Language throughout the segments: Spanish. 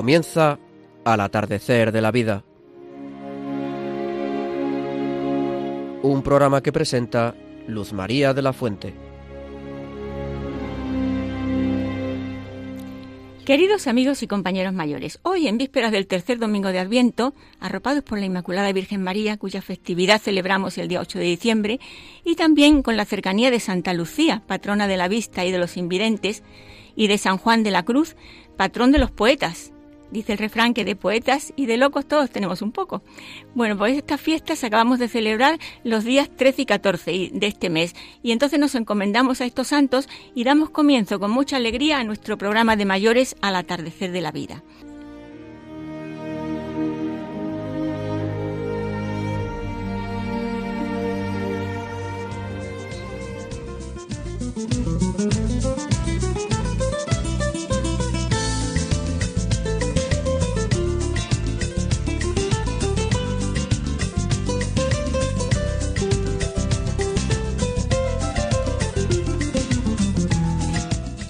Comienza al atardecer de la vida. Un programa que presenta Luz María de la Fuente. Queridos amigos y compañeros mayores, hoy en vísperas del tercer domingo de Adviento, arropados por la Inmaculada Virgen María, cuya festividad celebramos el día 8 de diciembre, y también con la cercanía de Santa Lucía, patrona de la vista y de los invidentes, y de San Juan de la Cruz, patrón de los poetas, Dice el refrán que de poetas y de locos todos tenemos un poco. Bueno, pues estas fiestas acabamos de celebrar los días 13 y 14 de este mes y entonces nos encomendamos a estos santos y damos comienzo con mucha alegría a nuestro programa de mayores al atardecer de la vida.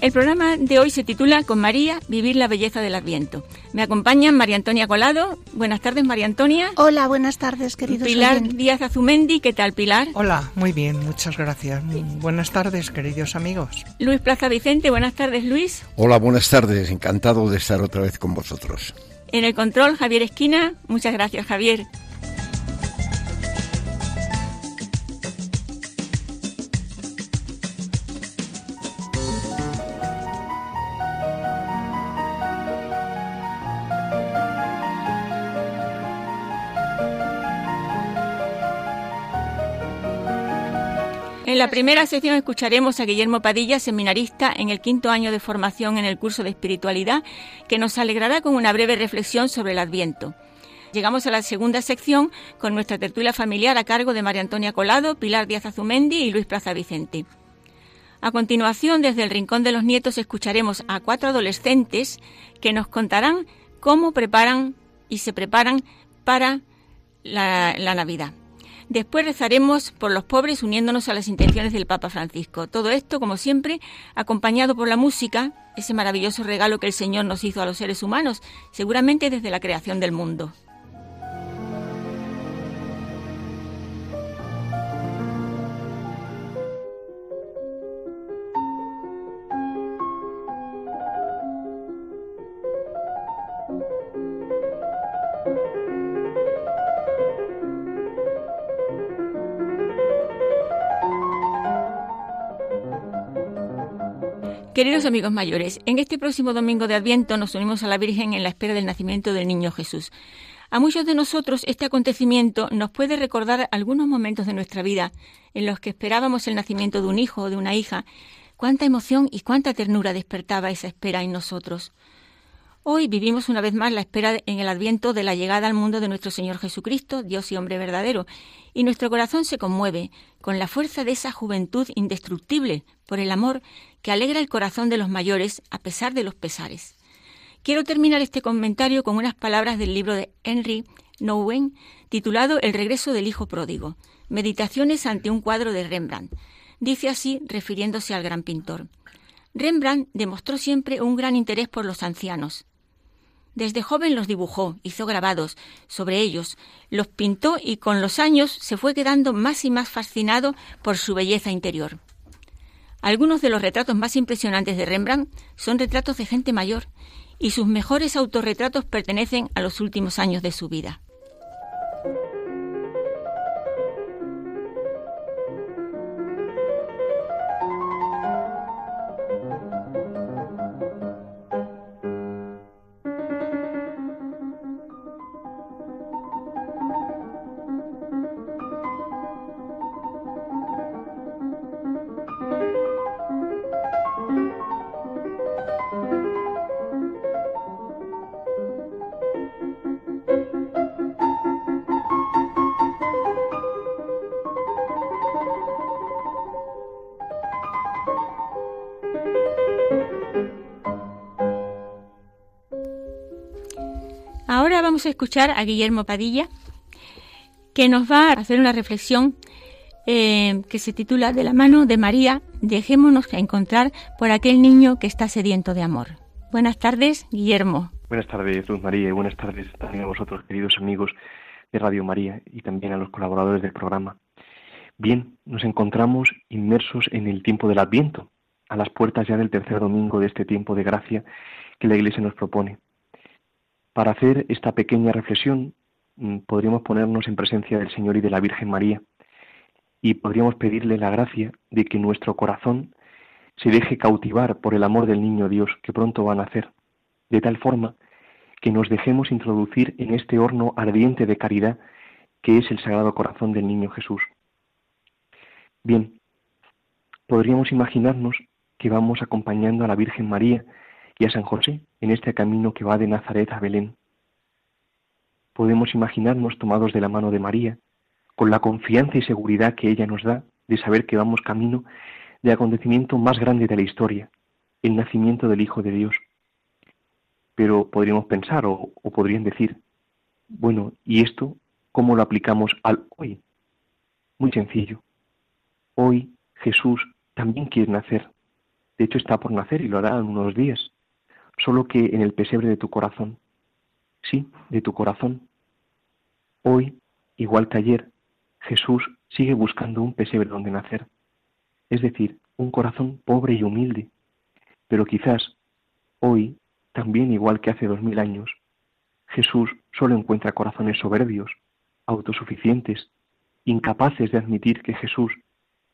El programa de hoy se titula Con María, Vivir la Belleza del Adviento. Me acompañan María Antonia Colado. Buenas tardes, María Antonia. Hola, buenas tardes, queridos Pilar Díaz Azumendi. ¿Qué tal, Pilar? Hola, muy bien, muchas gracias. Buenas tardes, queridos amigos. Luis Plaza Vicente. Buenas tardes, Luis. Hola, buenas tardes. Encantado de estar otra vez con vosotros. En el control, Javier Esquina. Muchas gracias, Javier. La primera sección escucharemos a Guillermo Padilla, seminarista en el quinto año de formación en el curso de espiritualidad, que nos alegrará con una breve reflexión sobre el Adviento. Llegamos a la segunda sección con nuestra tertulia familiar a cargo de María Antonia Colado, Pilar Díaz Azumendi y Luis Plaza Vicente. A continuación, desde el Rincón de los Nietos, escucharemos a cuatro adolescentes que nos contarán cómo preparan y se preparan para la Navidad. Después rezaremos por los pobres uniéndonos a las intenciones del Papa Francisco. Todo esto, como siempre, acompañado por la música, ese maravilloso regalo que el Señor nos hizo a los seres humanos, seguramente desde la creación del mundo. Queridos amigos mayores, en este próximo domingo de Adviento nos unimos a la Virgen en la espera del nacimiento del niño Jesús. A muchos de nosotros este acontecimiento nos puede recordar algunos momentos de nuestra vida en los que esperábamos el nacimiento de un hijo o de una hija. Cuánta emoción y cuánta ternura despertaba esa espera en nosotros. Hoy vivimos una vez más la espera en el adviento de la llegada al mundo de nuestro Señor Jesucristo, Dios y hombre verdadero, y nuestro corazón se conmueve con la fuerza de esa juventud indestructible por el amor que alegra el corazón de los mayores a pesar de los pesares. Quiero terminar este comentario con unas palabras del libro de Henry Nouwen titulado El regreso del hijo pródigo, Meditaciones ante un cuadro de Rembrandt. Dice así, refiriéndose al gran pintor. Rembrandt demostró siempre un gran interés por los ancianos. Desde joven los dibujó, hizo grabados sobre ellos, los pintó y con los años se fue quedando más y más fascinado por su belleza interior. Algunos de los retratos más impresionantes de Rembrandt son retratos de gente mayor, y sus mejores autorretratos pertenecen a los últimos años de su vida. Vamos a escuchar a Guillermo Padilla, que nos va a hacer una reflexión eh, que se titula De la mano de María, dejémonos encontrar por aquel niño que está sediento de amor. Buenas tardes, Guillermo. Buenas tardes, Luz María, y buenas tardes también a vosotros, queridos amigos de Radio María, y también a los colaboradores del programa. Bien, nos encontramos inmersos en el tiempo del Adviento, a las puertas ya del tercer domingo de este tiempo de gracia que la Iglesia nos propone. Para hacer esta pequeña reflexión, mm, podríamos ponernos en presencia del Señor y de la Virgen María, y podríamos pedirle la gracia de que nuestro corazón se deje cautivar por el amor del niño Dios que pronto va a nacer, de tal forma que nos dejemos introducir en este horno ardiente de caridad que es el Sagrado Corazón del Niño Jesús. Bien, podríamos imaginarnos que vamos acompañando a la Virgen María y a San José en este camino que va de Nazaret a Belén. Podemos imaginarnos tomados de la mano de María, con la confianza y seguridad que ella nos da de saber que vamos camino del acontecimiento más grande de la historia, el nacimiento del Hijo de Dios. Pero podríamos pensar o, podrían decir, bueno, ¿y esto cómo lo aplicamos al hoy? Muy sencillo. Hoy Jesús también quiere nacer. De hecho está por nacer y lo hará en unos días, solo que en el pesebre de tu corazón. Sí, de tu corazón. Hoy, igual que ayer, Jesús sigue buscando un pesebre donde nacer es decir, un corazón pobre y humilde. Pero quizás hoy, también igual que hace dos mil años, Jesús solo encuentra corazones soberbios, autosuficientes, incapaces de admitir que Jesús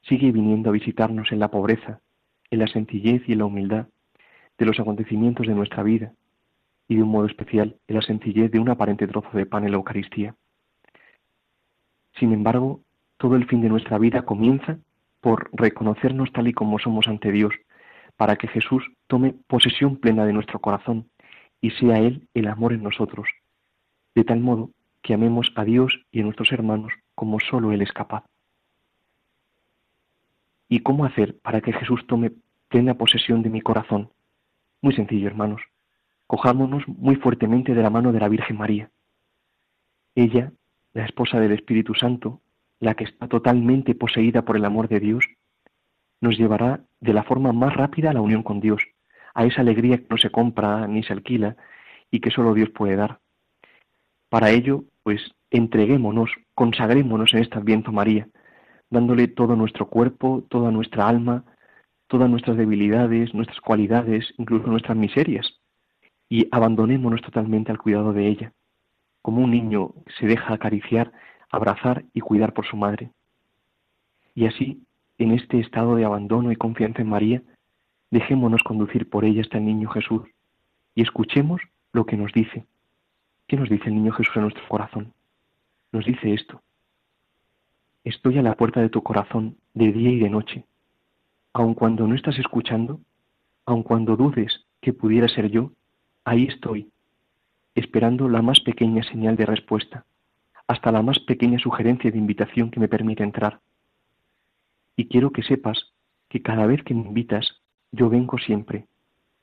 sigue viniendo a visitarnos en la pobreza, en la sencillez y en la humildad de los acontecimientos de nuestra vida, y de un modo especial en la sencillez de un aparente trozo de pan en la Eucaristía. Sin embargo, todo el fin de nuestra vida comienza por reconocernos tal y como somos ante Dios, para que Jesús tome posesión plena de nuestro corazón y sea Él el amor en nosotros, de tal modo que amemos a Dios y a nuestros hermanos como solo Él es capaz. ¿Y cómo hacer para que Jesús tome plena posesión de mi corazón? Muy sencillo, hermanos. Cojámonos muy fuertemente de la mano de la Virgen María. Ella, la esposa del Espíritu Santo, la que está totalmente poseída por el amor de Dios, nos llevará de la forma más rápida a la unión con Dios, a esa alegría que no se compra ni se alquila y que solo Dios puede dar. Para ello, pues entreguémonos, consagrémonos en este Adviento María, dándole todo nuestro cuerpo, toda nuestra alma, todas nuestras debilidades, nuestras cualidades, incluso nuestras miserias, y abandonémonos totalmente al cuidado de ella, como un niño se deja acariciar abrazar y cuidar por su madre. Y así, en este estado de abandono y confianza en María, dejémonos conducir por ella hasta el niño Jesús y escuchemos lo que nos dice. ¿Qué nos dice el niño Jesús en nuestro corazón? Nos dice esto. Estoy a la puerta de tu corazón de día y de noche. Aun cuando no estás escuchando, aun cuando dudes que pudiera ser yo, ahí estoy, esperando la más pequeña señal de respuesta hasta la más pequeña sugerencia de invitación que me permite entrar. Y quiero que sepas que cada vez que me invitas, yo vengo siempre,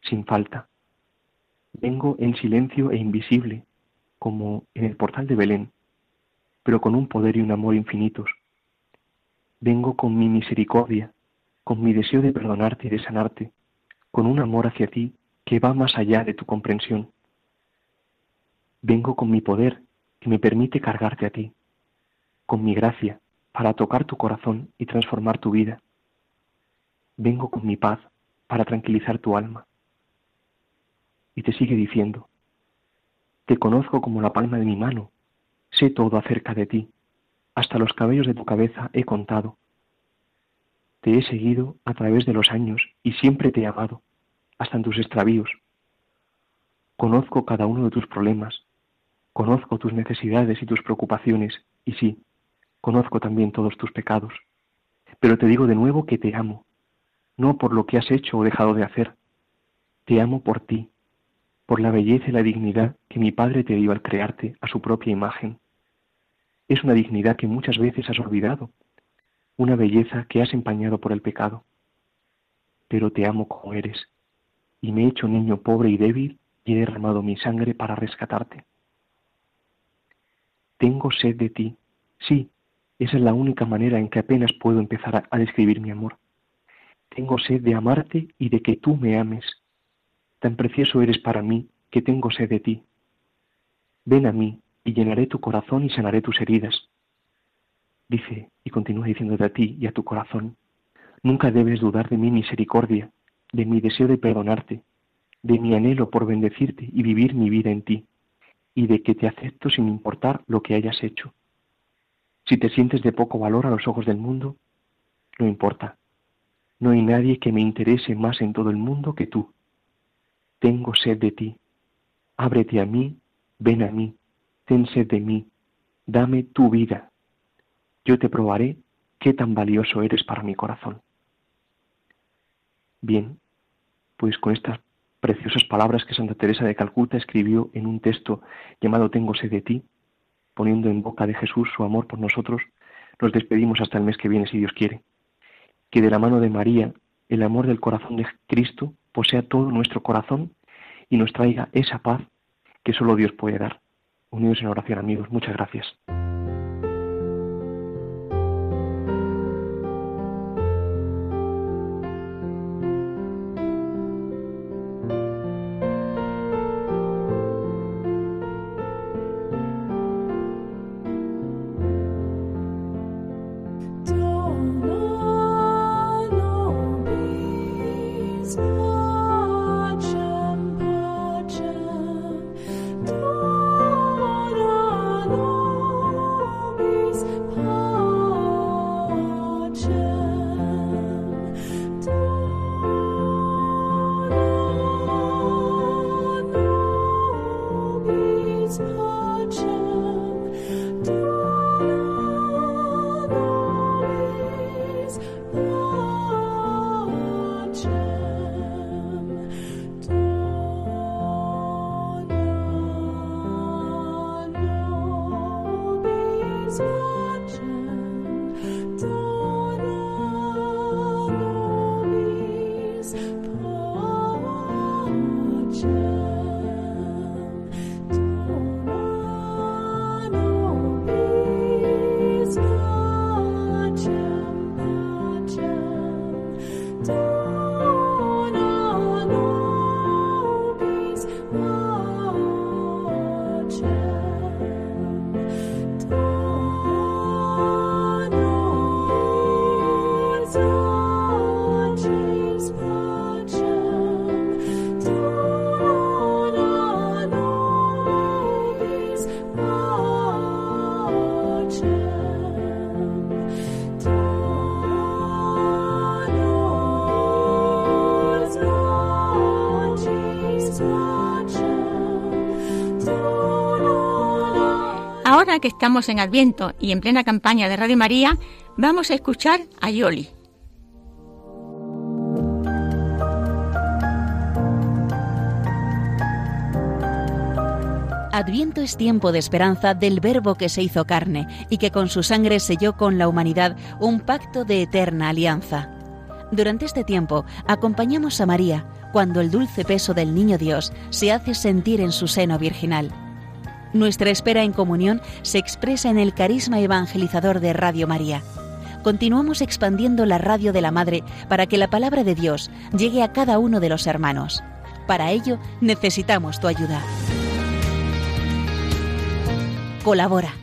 sin falta. Vengo en silencio e invisible, como en el portal de Belén, pero con un poder y un amor infinitos. Vengo con mi misericordia, con mi deseo de perdonarte y de sanarte, con un amor hacia ti que va más allá de tu comprensión. Vengo con mi poder que me permite cargarte a ti, con mi gracia, para tocar tu corazón y transformar tu vida. Vengo con mi paz para tranquilizar tu alma. Y te sigue diciendo, te conozco como la palma de mi mano, sé todo acerca de ti, hasta los cabellos de tu cabeza he contado. Te he seguido a través de los años y siempre te he amado, hasta en tus extravíos. Conozco cada uno de tus problemas, Conozco tus necesidades y tus preocupaciones, y sí, conozco también todos tus pecados. Pero te digo de nuevo que te amo, no por lo que has hecho o dejado de hacer. Te amo por ti, por la belleza y la dignidad que mi Padre te dio al crearte a su propia imagen. Es una dignidad que muchas veces has olvidado, una belleza que has empañado por el pecado. Pero te amo como eres, y me he hecho niño pobre y débil y he derramado mi sangre para rescatarte. Tengo sed de ti. Sí, esa es la única manera en que apenas puedo empezar a, describir mi amor. Tengo sed de amarte y de que tú me ames. Tan precioso eres para mí que tengo sed de ti. Ven a mí y llenaré tu corazón y sanaré tus heridas. Dice y continúa diciéndote a ti y a tu corazón, nunca debes dudar de mi misericordia, de mi deseo de perdonarte, de mi anhelo por bendecirte y vivir mi vida en ti, y de que te acepto sin importar lo que hayas hecho. Si te sientes de poco valor a los ojos del mundo, no importa. No hay nadie que me interese más en todo el mundo que tú. Tengo sed de ti. Ábrete a mí, ven a mí, ten sed de mí, dame tu vida. Yo te probaré qué tan valioso eres para mi corazón. Bien, pues con estas preciosas palabras que Santa Teresa de Calcuta escribió en un texto llamado Tengo sed de ti, poniendo en boca de Jesús su amor por nosotros, nos despedimos hasta el mes que viene, si Dios quiere. Que de la mano de María, el amor del corazón de Cristo posea todo nuestro corazón y nos traiga esa paz que solo Dios puede dar. Unidos en oración, amigos. Muchas gracias. Que estamos en Adviento y en plena campaña de Radio María, vamos a escuchar a Yoli. Adviento es tiempo de esperanza del Verbo que se hizo carne y que con su sangre selló con la humanidad un pacto de eterna alianza. Durante este tiempo acompañamos a María cuando el dulce peso del Niño Dios se hace sentir en su seno virginal. Nuestra espera en comunión se expresa en el carisma evangelizador de Radio María. Continuamos expandiendo la radio de la Madre para que la palabra de Dios llegue a cada uno de los hermanos. Para ello necesitamos tu ayuda. Colabora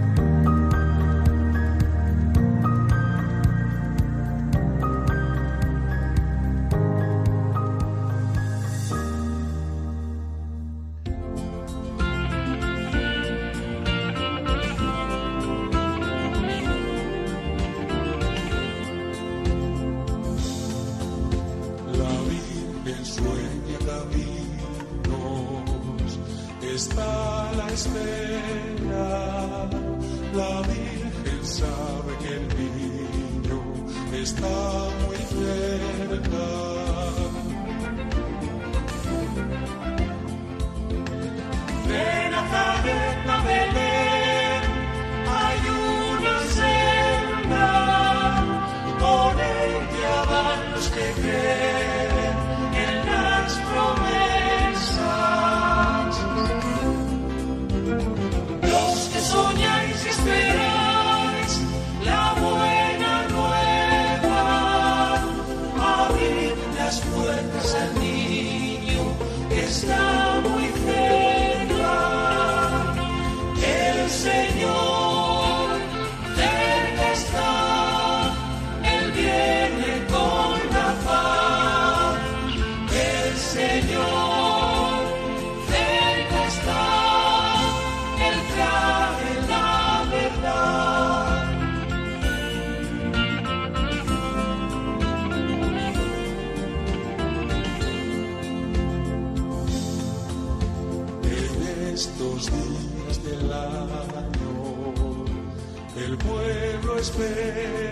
way.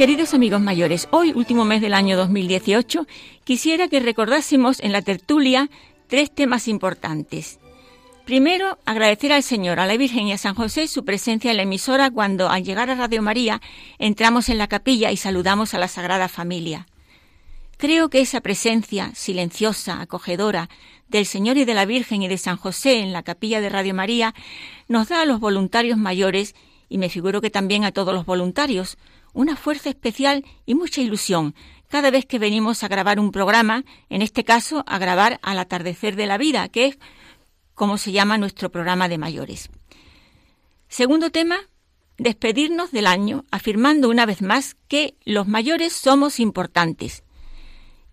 Queridos amigos mayores, hoy, último mes del año 2018, quisiera que recordásemos en la tertulia tres temas importantes. Primero, agradecer al Señor, a la Virgen y a San José su presencia en la emisora cuando, al llegar a Radio María, entramos en la capilla y saludamos a la Sagrada Familia. Creo que esa presencia silenciosa, acogedora, del Señor y de la Virgen y de San José en la capilla de Radio María nos da a los voluntarios mayores, y me figuro que también a todos los voluntarios, una fuerza especial y mucha ilusión cada vez que venimos a grabar un programa, en este caso a grabar al atardecer de la vida, que es como se llama nuestro programa de mayores. Segundo tema, despedirnos del año afirmando una vez más que los mayores somos importantes.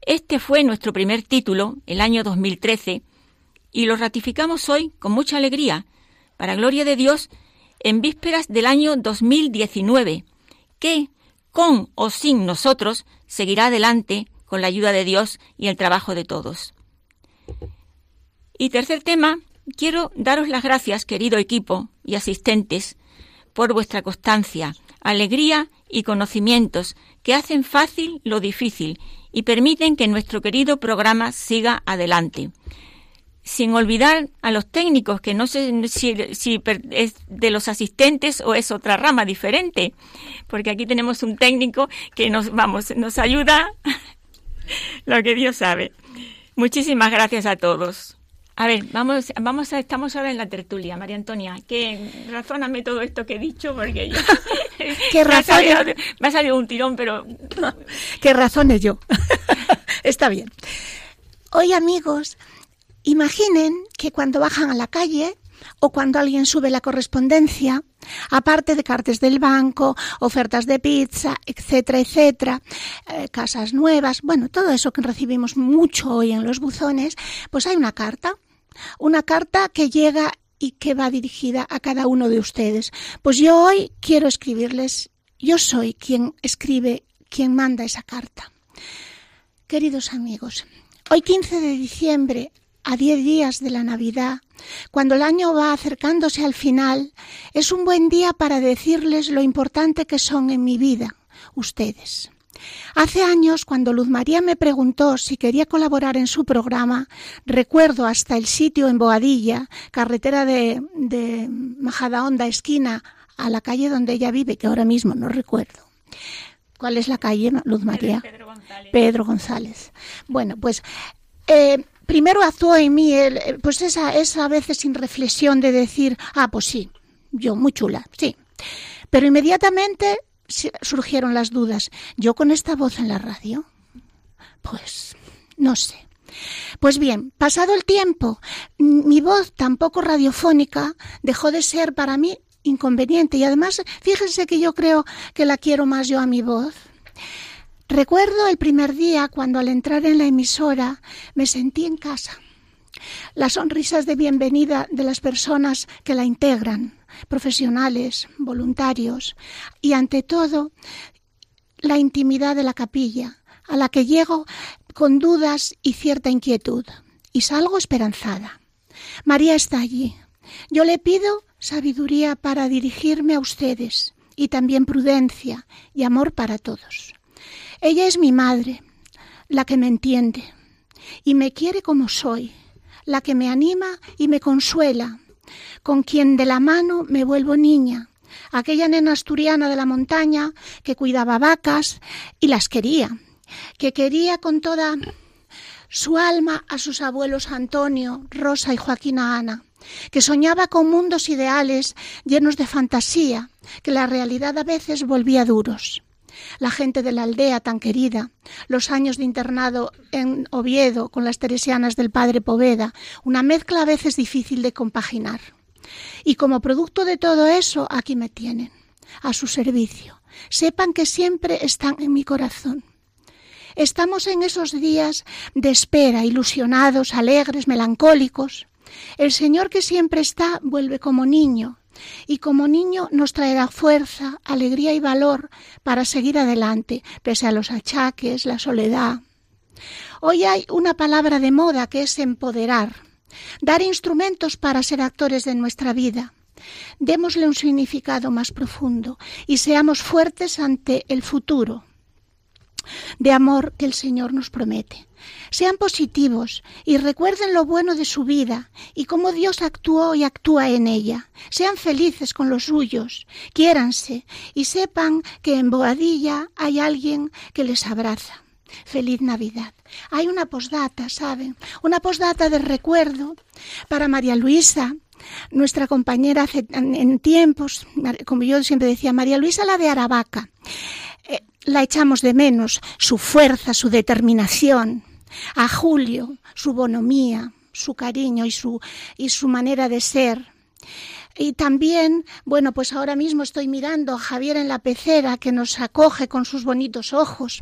Este fue nuestro primer título, el año 2013, y lo ratificamos hoy con mucha alegría, para gloria de Dios, en vísperas del año 2019, que, con o sin nosotros, seguirá adelante con la ayuda de Dios y el trabajo de todos. Y tercer tema, quiero daros las gracias, querido equipo y asistentes, por vuestra constancia, alegría y conocimientos que hacen fácil lo difícil y permiten que nuestro querido programa siga adelante. Sin olvidar a los técnicos, que no sé si, si es de los asistentes o es otra rama diferente, porque aquí tenemos un técnico que nos, vamos, nos ayuda lo que Dios sabe. Muchísimas gracias a todos. A ver, vamos, vamos a, estamos ahora en la tertulia, María Antonia, que razóname todo esto que he dicho, porque yo ¿Qué me, ha salido, me ha salido un tirón, pero ¿Qué razones yo? Está bien. Hoy, amigos, imaginen que cuando bajan a la calle o cuando alguien sube la correspondencia, aparte de cartes del banco, ofertas de pizza, etcétera, etcétera, eh, casas nuevas, bueno, todo eso que recibimos mucho hoy en los buzones, pues hay una carta, una carta que llega y que va dirigida a cada uno de ustedes. Pues yo hoy quiero escribirles, yo soy quien escribe, quien manda esa carta. Queridos amigos, hoy 15 de diciembre, a 10 días de la Navidad, cuando el año va acercándose al final, es un buen día para decirles lo importante que son en mi vida ustedes. Hace años, cuando Luz María me preguntó si quería colaborar en su programa, recuerdo hasta el sitio en Boadilla, carretera de, de Majadahonda, esquina a la calle donde ella vive, que ahora mismo no recuerdo. ¿Cuál es la calle, Luz María? Pedro González. Pedro González. Bueno, pues eh, primero actuó en mí pues esa, esa a veces sin reflexión de decir, ah, pues sí, yo muy chula, sí. Pero inmediatamente surgieron las dudas. ¿Yo con esta voz en la radio? Pues no sé. Pues bien, pasado el tiempo, mi voz tampoco radiofónica dejó de ser para mí inconveniente y además fíjense que yo creo que la quiero más yo a mi voz. Recuerdo el primer día cuando al entrar en la emisora me sentí en casa. Las sonrisas de bienvenida de las personas que la integran, profesionales, voluntarios y ante todo la intimidad de la capilla, a la que llego con dudas y cierta inquietud y salgo esperanzada. María está allí. Yo le pido sabiduría para dirigirme a ustedes y también prudencia y amor para todos. Ella es mi madre, la que me entiende y me quiere como soy, la que me anima y me consuela, con quien de la mano me vuelvo niña, aquella nena asturiana de la montaña que cuidaba vacas y las quería, que quería con toda su alma a sus abuelos Antonio, Rosa y Joaquina Ana, que soñaba con mundos ideales llenos de fantasía, que la realidad a veces volvía duros. La gente de la aldea tan querida, los años de internado en Oviedo con las teresianas del padre Poveda, una mezcla a veces difícil de compaginar. Y como producto de todo eso, aquí me tienen, a su servicio. Sepan que siempre están en mi corazón. Estamos en esos días de espera, ilusionados, alegres, melancólicos. El Señor que siempre está vuelve como niño y como niño nos traerá fuerza, alegría y valor para seguir adelante, pese a los achaques, la soledad. Hoy hay una palabra de moda que es empoderar, dar instrumentos para ser actores de nuestra vida. Démosle un significado más profundo y seamos fuertes ante el futuro de amor que el Señor nos promete. Sean positivos y recuerden lo bueno de su vida y cómo Dios actuó y actúa en ella. Sean felices con los suyos, quiéranse y sepan que en Boadilla hay alguien que les abraza. Feliz Navidad. Hay una posdata, ¿saben? Una posdata de recuerdo para María Luisa, nuestra compañera en tiempos, como yo siempre decía, María Luisa la de Aravaca. La echamos de menos, su fuerza, su determinación. A Julio, su bonomía, su cariño y su, y su manera de ser. Y también, bueno, pues ahora mismo estoy mirando a Javier en la pecera que nos acoge con sus bonitos ojos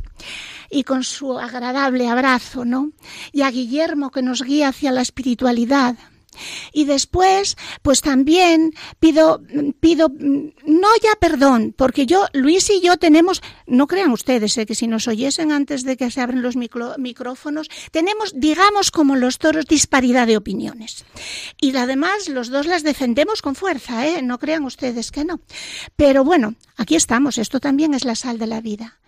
y con su agradable abrazo, ¿no? Y a Guillermo que nos guía hacia la espiritualidad. Y después, pues también pido, pido, no ya perdón, porque yo, Luis y yo tenemos, no crean ustedes eh, que si nos oyesen antes de que se abren los micro- micrófonos, tenemos, digamos, como los toros, disparidad de opiniones. Y además, los dos las defendemos con fuerza, ¿eh? No crean ustedes que no. Pero bueno, aquí estamos, esto también es la sal de la vida.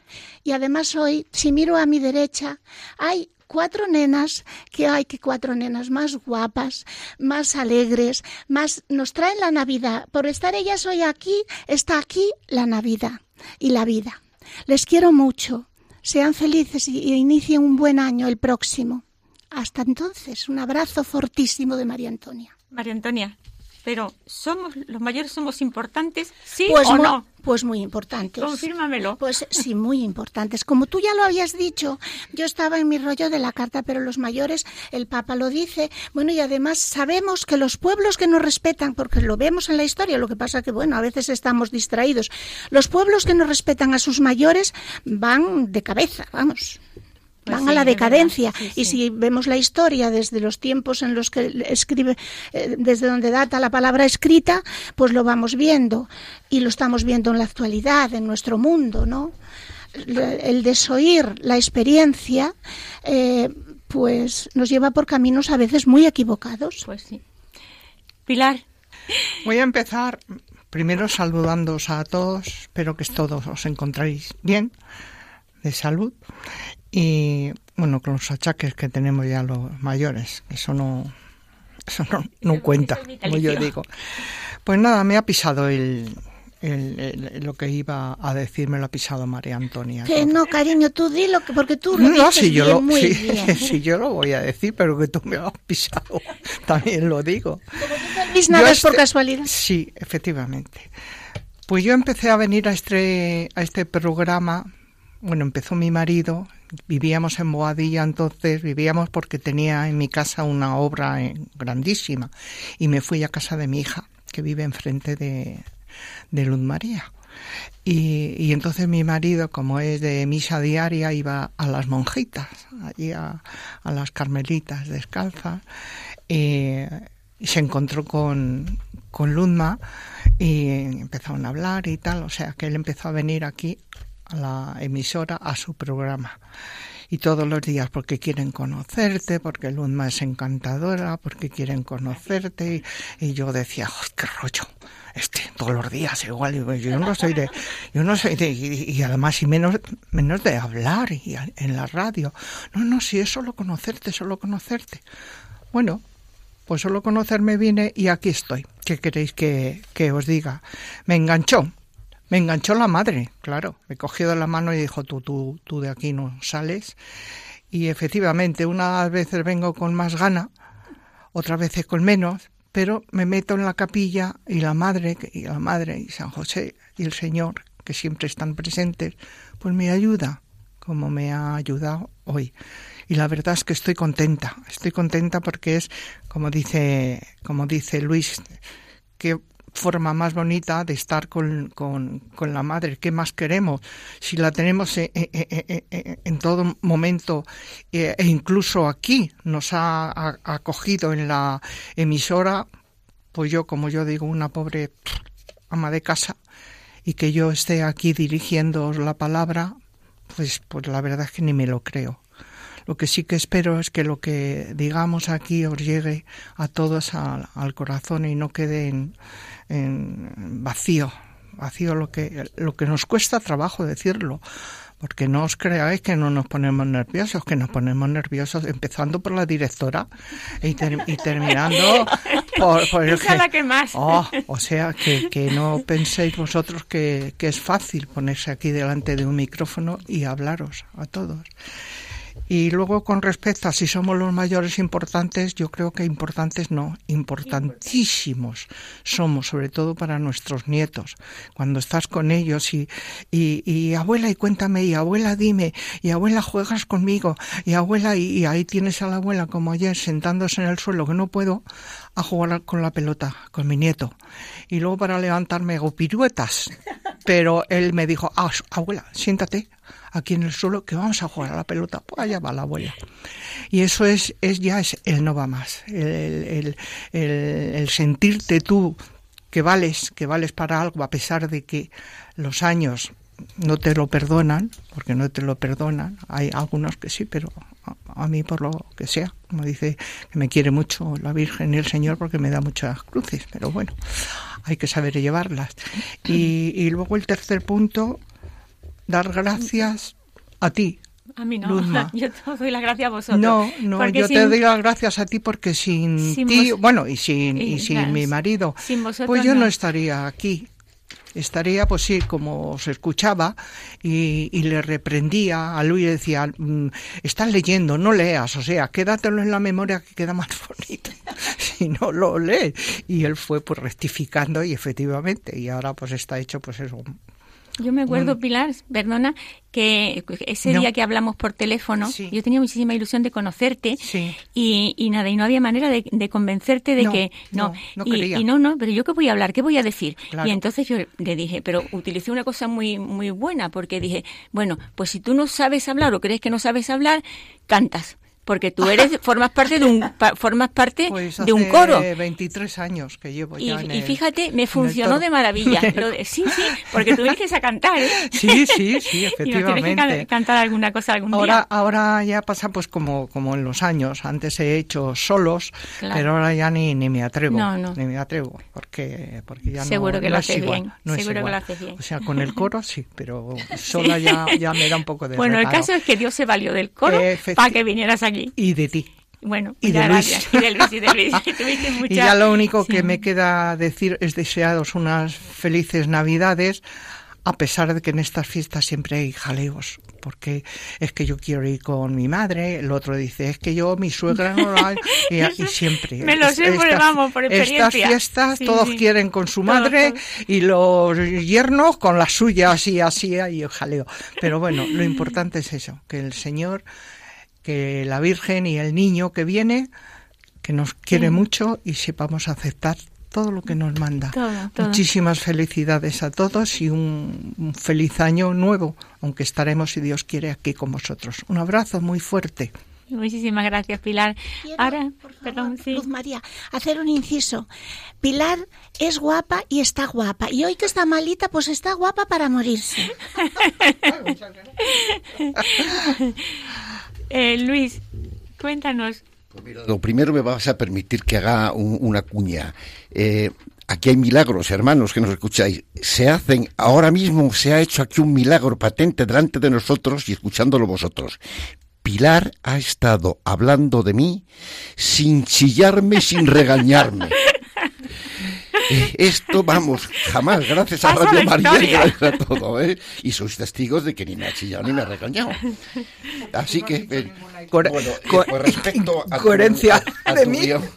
Y además hoy, si miro a mi derecha, hay cuatro nenas, que hay que cuatro nenas más guapas, más alegres, más nos traen la Navidad. Por estar ellas hoy aquí, está aquí la Navidad y la vida. Les quiero mucho. Sean felices y, y inicien un buen año el próximo. Hasta entonces, un abrazo fortísimo de María Antonia. María Antonia, pero somos los mayores somos importantes, sí Pues, o no. pues muy importantes. Confírmamelo. Pues sí, muy importantes. Como tú ya lo habías dicho, yo estaba en mi rollo de la carta, pero los mayores, el Papa lo dice. Bueno, y además sabemos que los pueblos que nos respetan, porque lo vemos en la historia, lo que pasa que, bueno, a veces estamos distraídos. Los pueblos que no respetan a sus mayores van de cabeza, vamos. Pues van sí, a la decadencia. Sí, Y si vemos la historia desde los tiempos en los que escribe, eh, desde donde data la palabra escrita, pues lo vamos viendo. Y lo estamos viendo en la actualidad, en nuestro mundo, ¿no? El desoír la experiencia, eh, pues nos lleva por caminos a veces muy equivocados. Pues sí. Pilar, Voy a empezar primero saludándoos a todos. Espero que todos os encontréis bien, de salud. Y bueno, con los achaques que tenemos ya los mayores, eso no, eso no, no cuenta, como yo digo. Pues nada, me ha pisado el, el- el- lo que iba a decir, me lo ha pisado María Antonia. Que no, cariño, tú dilo, que- porque tú lo No, dices si yo, bien, lo, muy sí, bien. sí, yo lo voy a decir, pero que tú me lo has pisado, también lo digo. Luis, nada por este- casualidad. Sí, efectivamente. Pues yo empecé a venir a este, a este programa, bueno, empezó mi marido, vivíamos en Boadilla entonces, vivíamos porque tenía en mi casa una obra eh, grandísima y me fui a casa de mi hija, que vive enfrente de, de Luz María. Y, y, entonces mi marido, como es de misa diaria, iba a las monjitas, allí a, a las carmelitas descalzas, y, se encontró con, con Luzma y empezaron a hablar y tal, o sea que él empezó a venir aquí a la emisora a su programa y todos los días porque quieren conocerte, porque Luzma es encantadora, porque quieren conocerte y, yo decía, ¡ay, qué rollo! Este, todos los días igual, yo no soy de, yo no soy de, y, y además y menos, menos de hablar y en la radio. No, no, si es solo conocerte, solo conocerte. Bueno, pues solo conocerme vine y aquí estoy. ¿Qué queréis que, que os diga? Me enganchó, me enganchó la madre, claro. Me cogió de la mano y dijo, tú, tú, tú de aquí no sales. Y efectivamente, unas veces vengo con más gana, otras veces con menos, pero me meto en la capilla y la madre, y la madre y San José y el Señor, que siempre están presentes, pues me ayuda, como me ha ayudado hoy. Y la verdad es que estoy contenta, estoy contenta porque es, como dice, como dice Luis, que forma más bonita de estar con, con, con, la madre. ¿Qué más queremos? Si la tenemos en, en, en todo momento e incluso aquí nos ha, ha, acogido en la emisora, pues yo, como yo digo, una pobre ama de casa y que yo esté aquí dirigiendo la palabra, pues, pues la verdad es que ni me lo creo. Lo que sí que espero es que lo que digamos aquí os llegue a todos al, al corazón y no quede en, en vacío, vacío lo que, lo que nos cuesta trabajo decirlo. Porque no os creáis que no nos ponemos nerviosos, que nos ponemos nerviosos empezando por la directora y, ter, y terminando por, por el que, la que más. Oh, o sea, que, que no penséis vosotros que, que es fácil ponerse aquí delante de un micrófono y hablaros a todos. Y luego con respecto a si somos los mayores importantes, yo creo que importantes no, importantísimos somos, sobre todo para nuestros nietos. Cuando estás con ellos y, y, y abuela y cuéntame, y abuela dime, y abuela juegas conmigo, y abuela, y, ahí tienes a la abuela como ayer sentándose en el suelo que no puedo, a jugar con la pelota, con mi nieto. Y luego para levantarme hago piruetas. Pero él me dijo, ah, abuela, siéntate aquí en el suelo que vamos a jugar a la pelota. Pues allá va la abuela. Y eso es, es ya es el no va más. El, el, el, el sentirte tú que vales, que vales para algo, a pesar de que los años no te lo perdonan, porque no te lo perdonan. Hay algunos que sí, pero a, mí por lo que sea, como dice que me quiere mucho la Virgen y el Señor porque me da muchas cruces, pero bueno, hay que saber llevarlas. Y, y luego el tercer punto, dar gracias a ti. A mí no, Luzma. yo te doy las gracias a vosotros. No, no, porque yo sin, te doy las gracias a ti porque sin, sin ti, vos, bueno, y sin, y, y sin mi marido, sin vosotros pues yo no. no estaría aquí estaría, pues sí, como se escuchaba, y, y le reprendía a Luis y decía, mmm, estás leyendo, no leas, o sea, quédatelo en la memoria que queda más bonito, si no lo lees. Y él fue pues rectificando y efectivamente, y ahora pues está hecho pues eso, yo me acuerdo, mm. Pilar, perdona, que ese no. día que hablamos por teléfono, sí. yo tenía muchísima ilusión de conocerte sí. y, y, nada, y no había manera de, de convencerte de no, que no. no, y, y, no, no, pero yo qué voy a hablar, qué voy a decir. Claro. Y entonces yo le dije, pero utilicé una cosa muy, muy buena porque dije, bueno, pues si tú no sabes hablar o crees que no sabes hablar, cantas porque tú eres formas parte de un formas parte pues de un coro. 23 años que llevo ya y, en y fíjate me funcionó de maravilla. Lo de, sí sí porque tú dices a cantar ¿eh? sí sí sí efectivamente y tienes que cantar alguna cosa algún ahora día. ahora ya pasa pues como como en los años. Antes he hecho solos claro. pero ahora ya ni, ni me atrevo no, no. ni me atrevo porque porque ya seguro no, que lo es haces igual, bien seguro que lo haces bien. O sea con el coro sí pero sola ya ya me da un poco de bueno el caso es que Dios se valió del coro para que vinieras aquí y de ti bueno, y de, Luis. y de Luis. Y de Luis, y mucha... Y ya lo único sí. que me queda decir es desearos unas felices Navidades, a pesar de que en estas fiestas siempre hay jaleos porque es que yo quiero ir con mi madre, el otro dice, es que yo, mi suegra no la... Y, y siempre. Me lo sé, por, vamos, por experiencia. Estas fiestas Sí, todos sí. quieren con su madre todos. y los yernos con las suyas y así, y el jaleo. Pero bueno, lo importante es eso, que el Señor, que la Virgen y el niño que viene, que nos quiere Sí. mucho y sepamos aceptar todo lo que nos manda. Todo, todo. Muchísimas felicidades a todos y un, un feliz año nuevo, aunque estaremos, si Dios quiere, aquí con vosotros. Un abrazo muy fuerte. Muchísimas gracias, Pilar. Quiero, Ahora, por favor, perdón, sí. Luz María, hacer un inciso. Pilar es guapa y está guapa. Y hoy que está malita, pues está guapa para morirse. Eh, Luis, cuéntanos. Pues lo primero me vas a permitir que haga un- una cuña. Eh, aquí hay milagros, hermanos, que nos escucháis. Se hacen, ahora mismo se ha hecho aquí un milagro patente delante de nosotros y escuchándolo vosotros. Pilar ha estado hablando de mí sin chillarme, sin regañarme. Esto, vamos, jamás, gracias a Radio María y gracias a todo, ¿eh? Y sois testigos de que ni me ha chillado ni me ha regañado. Así que, eh, bueno, eh, co- con respecto a tu- coherencia a de tu mí. guion,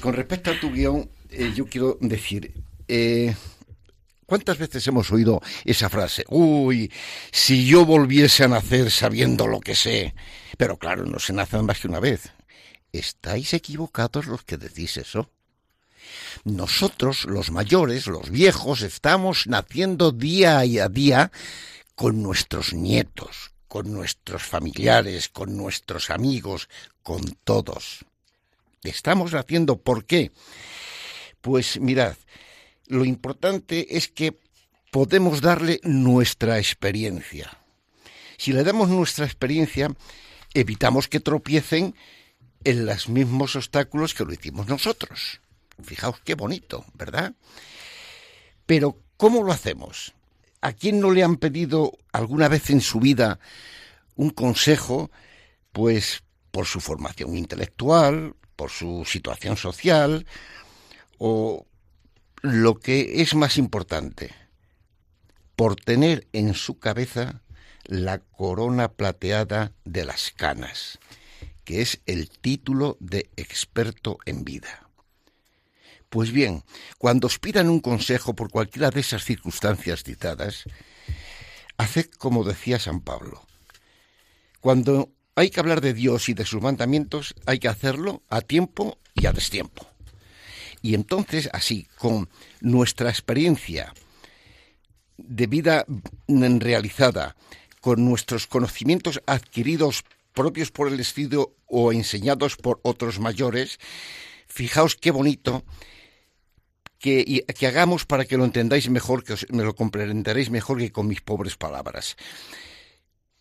con respecto a tu guion, eh, yo quiero decir, eh, ¿cuántas veces hemos oído esa frase? Uy, si yo volviese a nacer sabiendo lo que sé. Pero claro, no se nace más que una vez. Estáis equivocados los que decís eso. Nosotros, los mayores, los viejos, estamos naciendo día a día con nuestros nietos, con nuestros familiares, con nuestros amigos, con todos. Estamos naciendo, ¿por qué? Pues mirad, lo importante es que podemos darle nuestra experiencia. Si le damos nuestra experiencia, evitamos que tropiecen en los mismos obstáculos que lo hicimos nosotros. Fijaos qué bonito, ¿verdad? Pero, ¿cómo lo hacemos? ¿A quién no le han pedido alguna vez en su vida un consejo? Pues por su formación intelectual, por su situación social, o lo que es más importante, por tener en su cabeza la corona plateada de las canas, que es el título de experto en vida. Pues bien, cuando os pidan un consejo por cualquiera de esas circunstancias citadas, haced como decía San Pablo. Cuando hay que hablar de Dios y de sus mandamientos, hay que hacerlo a tiempo y a destiempo. Y entonces, así, con nuestra experiencia de vida realizada, con nuestros conocimientos adquiridos propios por el estudio o enseñados por otros mayores, fijaos qué bonito que, que hagamos para que lo entendáis mejor, que os- me lo comprenderéis mejor que con mis pobres palabras.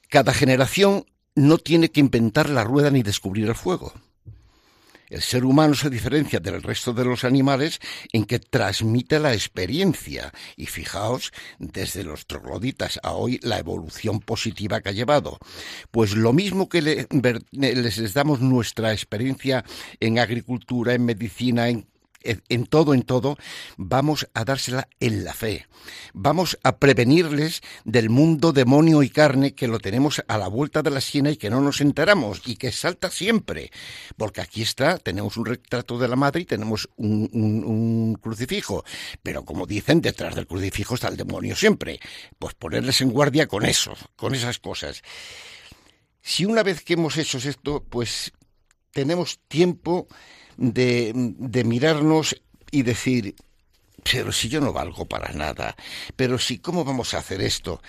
Cada generación no tiene que inventar la rueda ni descubrir el fuego. El ser humano se diferencia del resto de los animales en que transmite la experiencia. Y fijaos, desde los trogloditas a hoy, la evolución positiva que ha llevado. Pues lo mismo que les, les damos nuestra experiencia en agricultura, en medicina, en en todo, en todo, vamos a dársela en la fe. Vamos a prevenirles del mundo demonio y carne que lo tenemos a la vuelta de la esquina y que no nos enteramos y que salta siempre. Porque aquí está, tenemos un retrato de la madre y tenemos un- un crucifijo. Pero como dicen, detrás del crucifijo está el demonio siempre. Pues ponerles en guardia con eso, con esas cosas. Si una vez que hemos hecho esto, pues tenemos tiempo de, mirarnos y decir, pero si yo no valgo para nada, pero si cómo vamos a hacer esto,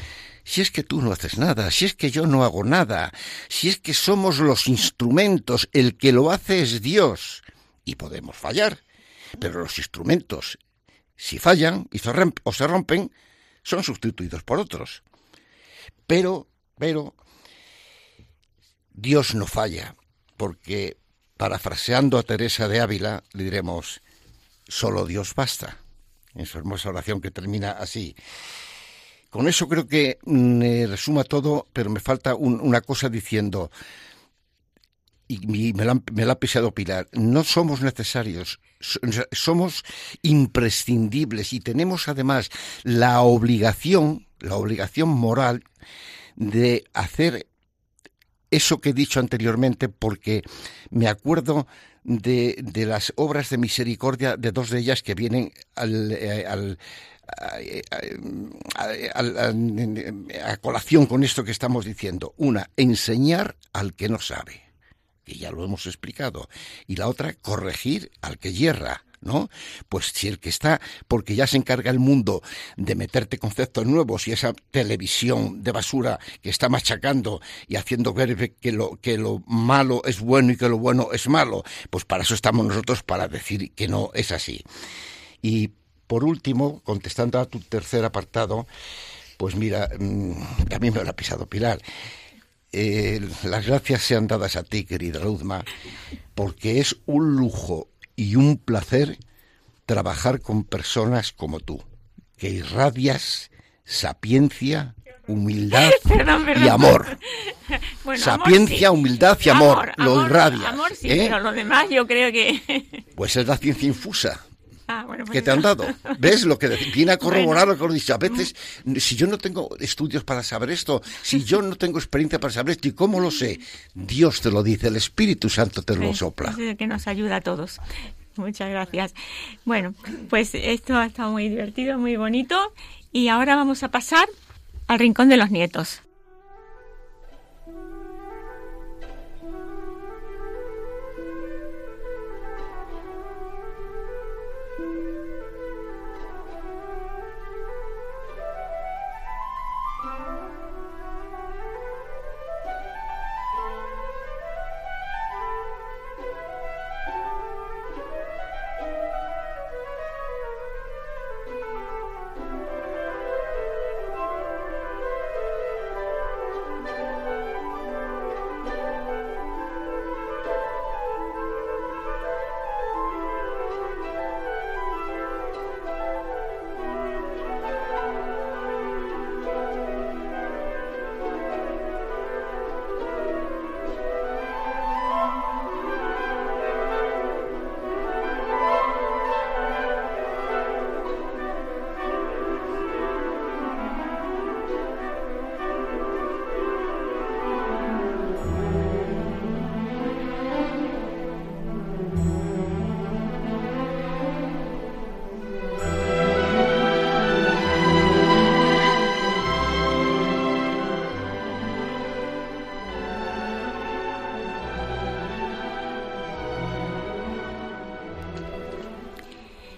si es que tú no haces nada, si es que yo no hago nada, si es que somos los instrumentos, el que lo hace es Dios, y podemos fallar, pero los instrumentos, si fallan y se romp- o se rompen, son sustituidos por otros. Pero, pero, Dios no falla, porque parafraseando a Teresa de Ávila, le diremos, solo Dios basta. En su hermosa oración que termina así. Con eso creo que me resuma todo, pero me falta un- una cosa diciendo, y me la, me ha pisado Pilar, no somos necesarios, so- somos imprescindibles y tenemos además la obligación, la obligación moral de hacer eso que he dicho anteriormente porque me acuerdo de, de las obras de misericordia de dos de ellas que vienen al, eh, a, a- a- a colación con esto que estamos diciendo. Una, enseñar al que no sabe, que ya lo hemos explicado. Y la otra, corregir al que yerra. ¿No? Pues si el que está, porque ya se encarga el mundo de meterte conceptos nuevos y esa televisión de basura que está machacando y haciendo ver que lo, que lo malo es bueno y que lo bueno es malo, pues para eso estamos nosotros, para decir que no es así. Y por último, contestando a tu tercer apartado, pues mira, mm, también me lo ha pisado Pilar. Eh, las gracias sean dadas a ti, querida Luzma, porque es un lujo y un placer trabajar con personas como tú, que irradias sapiencia, humildad Perdón, perdón. y amor. Bueno, Sapiencia, amor, sí. humildad y amor, lo irradias, Amor sí, ¿eh? pero lo demás yo creo que... Pues es la ciencia infusa. Ah, bueno, pues que te han dado. ¿Ves lo que viene a corroborar Bueno. lo que os dicho? A veces, si yo no tengo estudios para saber esto, si yo no tengo experiencia para saber esto, ¿y cómo lo sé? Dios te lo dice, el Espíritu Santo te lo sopla. es el que nos ayuda a todos. Muchas gracias. Bueno, pues esto ha estado muy divertido, muy bonito. Y ahora vamos a pasar al rincón de los nietos.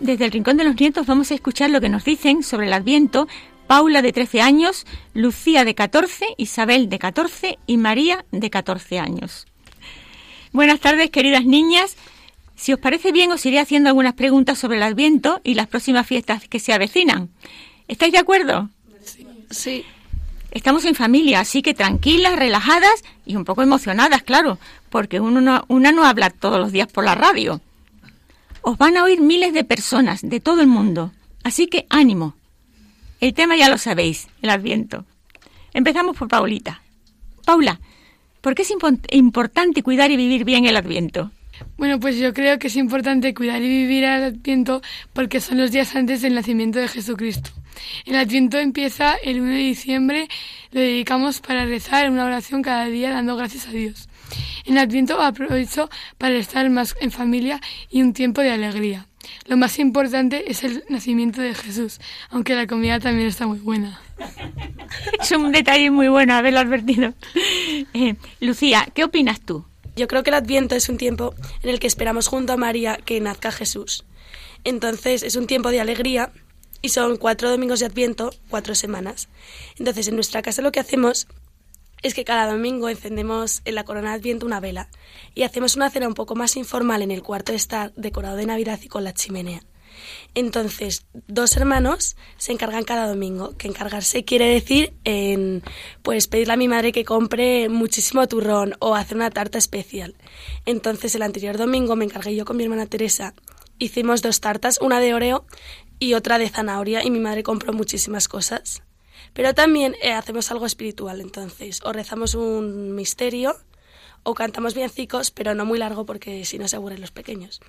Desde el Rincón de los Nietos vamos a escuchar lo que nos dicen sobre el Adviento Paula de 13 años, Lucía de 14, Isabel de 14 y María de 14 años. Buenas tardes, queridas niñas. Si os parece bien, os iré haciendo algunas preguntas sobre el Adviento y las próximas fiestas que se avecinan. ¿Estáis de acuerdo? Sí. Estamos en familia, así que tranquilas, relajadas y un poco emocionadas, claro, porque uno no- una no habla todos los días por la radio. Os van a oír miles de personas de todo el mundo, así que ánimo. El tema ya lo sabéis, el Adviento. Empezamos por Paulita. Paula, ¿por qué es impo- importante cuidar y vivir bien el Adviento? Bueno, pues yo creo que es importante cuidar y vivir el Adviento porque son los días antes del nacimiento de Jesucristo. El Adviento empieza el 1 de diciembre, lo dedicamos para rezar una oración cada día dando gracias a Dios. En el Adviento aprovecho para estar más en familia y un tiempo de alegría. Lo más importante es el nacimiento de Jesús, aunque la comida también está muy buena. Es un detalle muy bueno haberlo advertido. Eh, Lucía, ¿qué opinas tú? Yo creo que el Adviento es un tiempo en el que esperamos junto a María que nazca Jesús. Entonces es un tiempo de alegría y son cuatro domingos de Adviento, cuatro semanas. Entonces en nuestra casa lo que hacemos es que cada domingo encendemos en la corona de Adviento una vela y hacemos una cena un poco más informal en el cuarto de estar decorado de Navidad y con la chimenea. Entonces, dos hermanos se encargan cada domingo, que encargarse quiere decir en pues pedirle a mi madre que compre muchísimo turrón o hacer una tarta especial. Entonces, el anterior domingo me encargué yo con mi hermana Teresa. Hicimos dos tartas, una de oreo y otra de zanahoria y mi madre compró muchísimas cosas. Pero también eh, hacemos algo espiritual, entonces, o rezamos un misterio o cantamos villancicos, pero no muy largo porque si no se aburren los pequeños.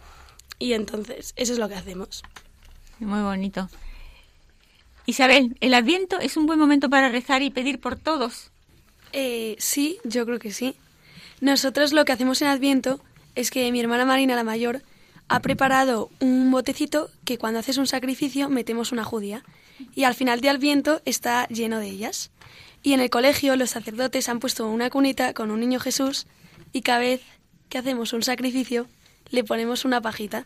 Y entonces, eso es lo que hacemos. Muy bonito. Isabel, el Adviento es un buen momento para rezar y pedir por todos. Eh, sí, yo creo que sí. Nosotros lo que hacemos en Adviento es que mi hermana Marina, la mayor, ha preparado un botecito que cuando haces un sacrificio metemos una judía y al final de Adviento está lleno de ellas. Y en el colegio los sacerdotes han puesto una cunita con un niño Jesús y cada vez que hacemos un sacrificio le ponemos una pajita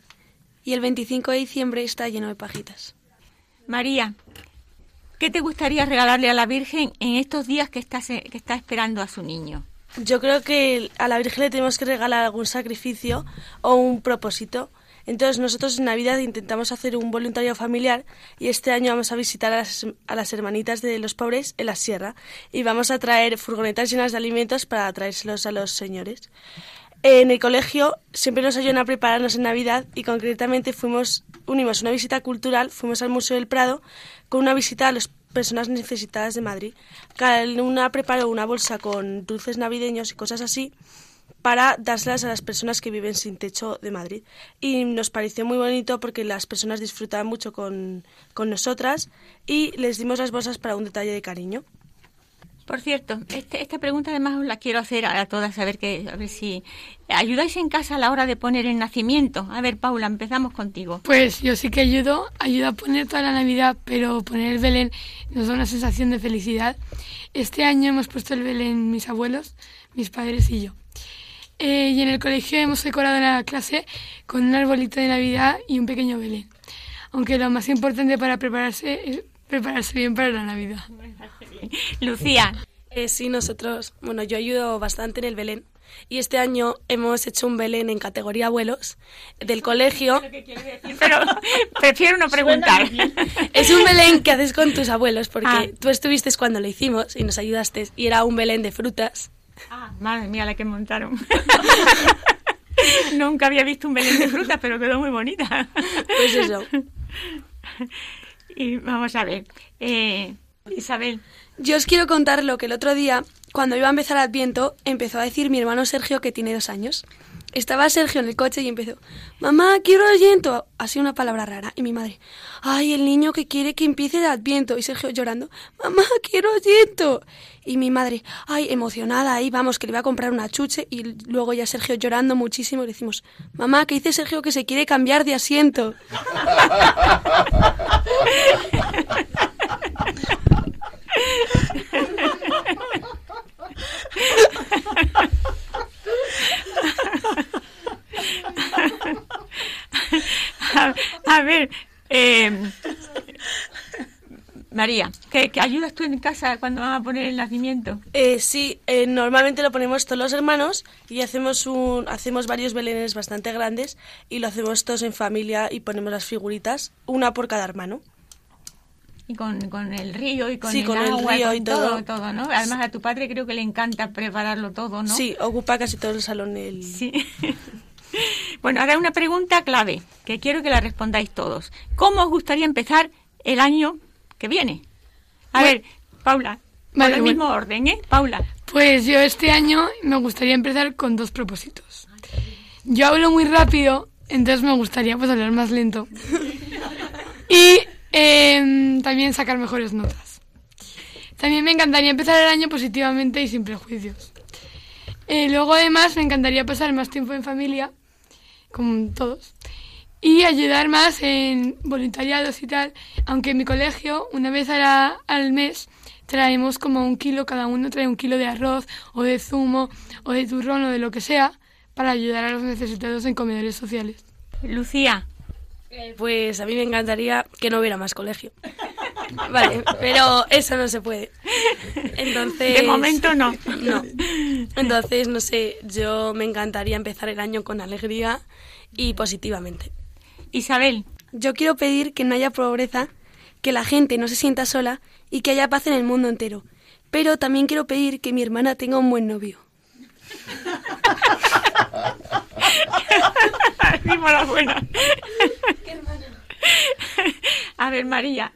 y el 25 de diciembre está lleno de pajitas. María, ¿qué te gustaría regalarle a la Virgen en estos días que está, que está esperando a su niño? Yo creo que a la Virgen le tenemos que regalar algún sacrificio o un propósito. Entonces nosotros en Navidad intentamos hacer un voluntario familiar y este año vamos a visitar a las, a las hermanitas de los pobres en la sierra y vamos a traer furgonetas llenas de alimentos para traérselos a los señores. En el colegio siempre nos ayudan a prepararnos en Navidad y concretamente fuimos, unimos una visita cultural, fuimos al Museo del Prado con una visita a las personas necesitadas de Madrid. Cada una preparó una bolsa con dulces navideños y cosas así para dárselas a las personas que viven sin techo de Madrid. Y nos pareció muy bonito porque las personas disfrutaban mucho con, con nosotras y les dimos las bolsas para un detalle de cariño. Por cierto, este, esta pregunta además os la quiero hacer a, todas, a ver, que, a ver si ayudáis en casa a la hora de poner el nacimiento. A ver, Paula, empezamos contigo. Pues yo sí que ayudo, ayudo a poner toda la Navidad, pero poner el Belén nos da una sensación de felicidad. Este año hemos puesto el Belén mis abuelos, mis padres y yo. Eh, y en el colegio hemos decorado la clase con un arbolito de Navidad y un pequeño Belén. Aunque lo más importante para prepararse es prepararse bien para la Navidad. Lucía. Eh, sí, nosotros, bueno, yo ayudo bastante en el Belén. Y este año hemos hecho un Belén en categoría abuelos del colegio. Pero prefiero no preguntar. Es un Belén que haces con tus abuelos, porque ah. tú estuviste cuando lo hicimos y nos ayudaste. Y era un Belén de frutas. Ah, madre mía, la que montaron. Nunca había visto un Belén de frutas, pero quedó muy bonita. Pues eso. Y vamos a ver. Eh, Isabel. Yo os quiero contar lo que el otro día, cuando iba a empezar Adviento, empezó a decir mi hermano Sergio, que tiene dos años. Estaba Sergio en el coche y empezó, mamá, quiero Adviento. Así una palabra rara. Y mi madre, ay, el niño que quiere que empiece el Adviento. Y Sergio llorando, mamá, quiero Adviento. Y mi madre, ay, emocionada, ahí vamos, que le iba a comprar una chuche. Y luego ya Sergio llorando muchísimo. Le decimos, mamá, que dice Sergio que se quiere cambiar de asiento. María, ¿qué, ayudas tú en casa cuando van a poner el nacimiento? Eh, sí, eh, normalmente lo ponemos todos los hermanos y hacemos un, hacemos varios belenes bastante grandes y lo hacemos todos en familia y ponemos las figuritas, una por cada hermano. Y con, el río y con el con el río y todo. todo, ¿no? Además a tu padre creo que le encanta prepararlo todo, ¿no? Sí, ocupa casi todo el salón. El... Sí. bueno, ahora una pregunta clave que quiero que la respondáis todos. ¿Cómo os gustaría empezar el año que viene? A ver, Paula, por el mismo orden, ¿eh? Paula. Pues yo este año me gustaría empezar con dos propósitos. Yo hablo muy rápido, entonces me gustaría pues hablar más lento. Y eh, también sacar mejores notas. También me encantaría empezar el año positivamente y sin prejuicios. Eh, luego además me encantaría pasar más tiempo en familia, como todos, y ayudar más en voluntariados y tal, aunque en mi colegio una vez al mes traemos como un kilo, cada uno trae un kilo de arroz o de zumo o de turrón o de lo que sea para ayudar a los necesitados en comedores sociales. Lucía, pues a mí me encantaría que no hubiera más colegio. Vale, pero eso no se puede. Entonces. De momento no. No. Entonces, no sé, yo me encantaría empezar el año con alegría y positivamente. Isabel. Yo quiero pedir que no haya pobreza, que la gente no se sienta sola y que haya paz en el mundo entero. Pero también quiero pedir que mi hermana tenga un buen novio. A ver, María,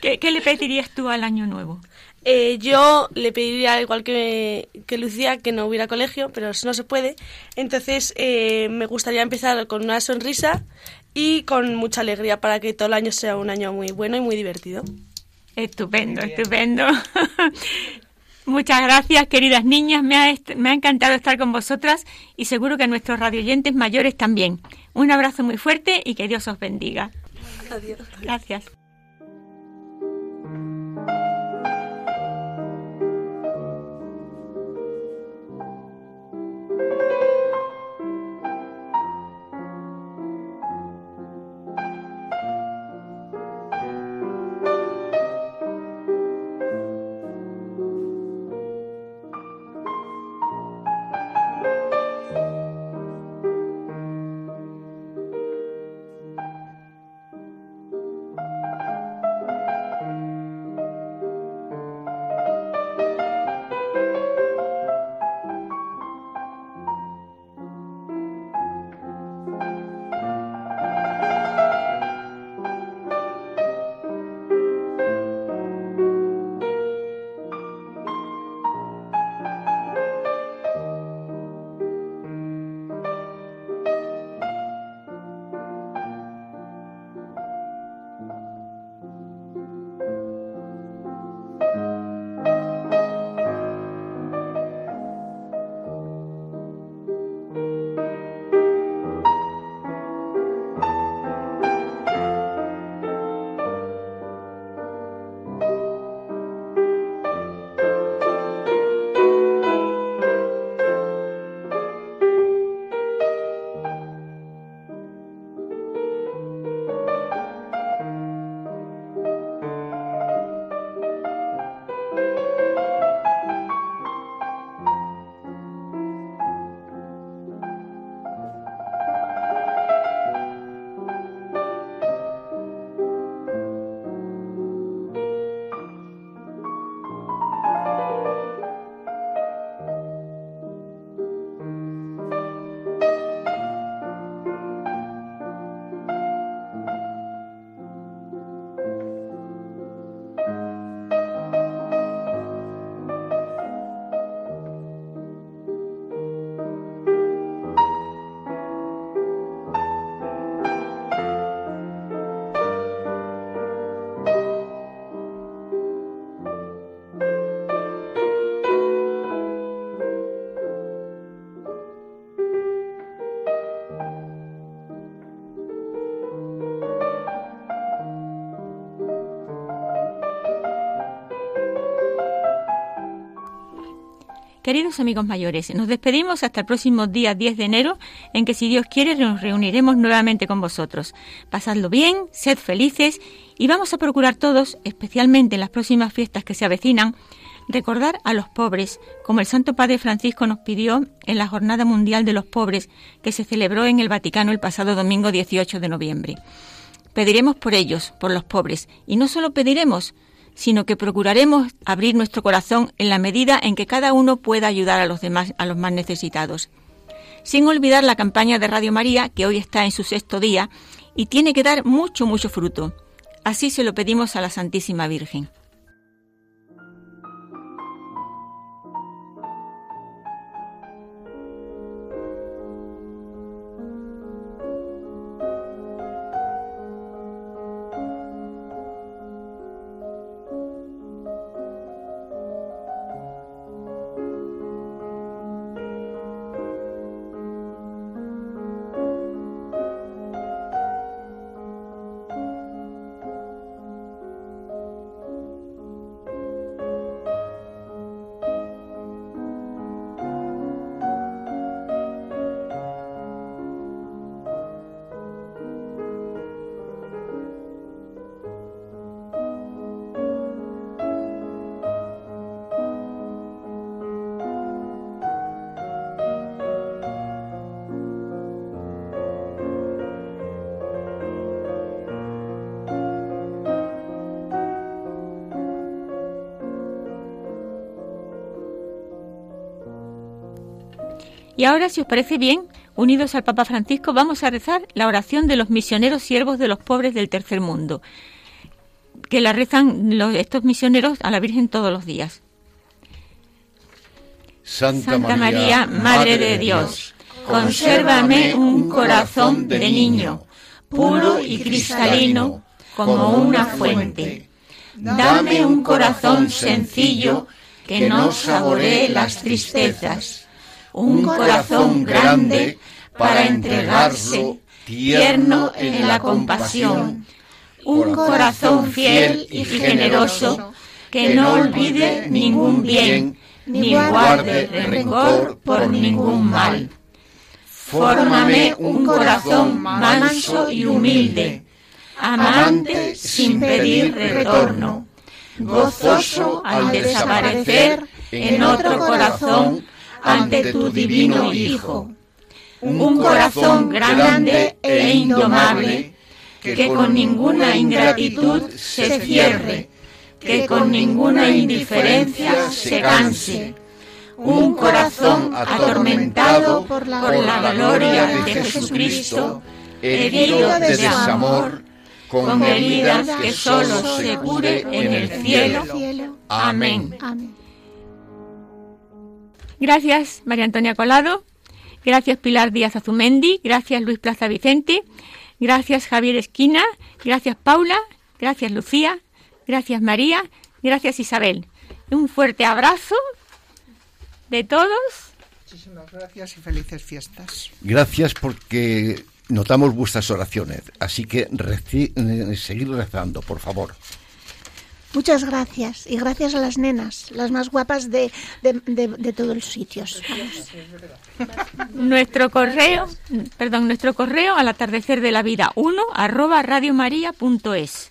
¿qué, le pedirías tú al año nuevo? Eh, yo le pediría, igual que, que, Lucía, que no hubiera colegio, pero eso no se puede. Entonces, eh, me gustaría empezar con una sonrisa y con mucha alegría para que todo el año sea un año muy bueno y muy divertido. Estupendo, estupendo. Muchas gracias, queridas niñas. Me ha, me ha encantado estar con vosotras y seguro que nuestros radioyentes mayores también. Un abrazo muy fuerte y que Dios os bendiga. Adiós. Gracias. Queridos amigos mayores, nos despedimos hasta el próximo día 10 de enero, en que si Dios quiere nos reuniremos nuevamente con vosotros. Pasadlo bien, sed felices y vamos a procurar todos, especialmente en las próximas fiestas que se avecinan, recordar a los pobres, como el Santo Padre Francisco nos pidió en la Jornada Mundial de los Pobres que se celebró en el Vaticano el pasado domingo 18 de noviembre. Pediremos por ellos, por los pobres, y no solo pediremos, sino que procuraremos abrir nuestro corazón en la medida en que cada uno pueda ayudar a los demás, a los más necesitados. Sin olvidar la campaña de Radio María, que hoy está en su sexto día y tiene que dar mucho, mucho fruto. Así se lo pedimos a la Santísima Virgen. Y ahora, si os parece bien, unidos al Papa Francisco, vamos a rezar la oración de los misioneros siervos de los pobres del tercer mundo, que la rezan los- estos misioneros a la Virgen todos los días. Santa, Santa María, Madre de Dios, consérvame un corazón de niño, puro y cristalino como una fuente. Dame un corazón sencillo que no saboree las tristezas, un corazón grande para entregarse, tierno en la compasión, un corazón fiel y generoso que no olvide ningún bien ni guarde rencor por ningún mal. Fórmame un corazón manso y humilde, amante sin pedir retorno, gozoso al desaparecer en otro corazón ante tu divino Hijo. Un corazón grande e indomable, que con ninguna ingratitud se cierre, que con ninguna indiferencia se canse. Un corazón atormentado por la gloria de Jesucristo, herido de desamor, con heridas que solo se cure en el cielo. Amén. Gracias, María Antonia Colado. Gracias, Pilar Díaz Azumendi. Gracias, Luis Plaza Vicente. Gracias, Javier Esquina. Gracias, Paula. Gracias, Lucía. Gracias, María. Gracias, Isabel. Un fuerte abrazo de todos. Muchísimas gracias y felices fiestas. Gracias porque notamos vuestras oraciones, así que reci- eh, seguid rezando, por favor. Muchas gracias. Y gracias a las nenas, las más guapas de, de, de- todos los sitios. Nuestro correo, perdón, nuestro correo al atardecer de la vida 1 arroba radiomaria.es.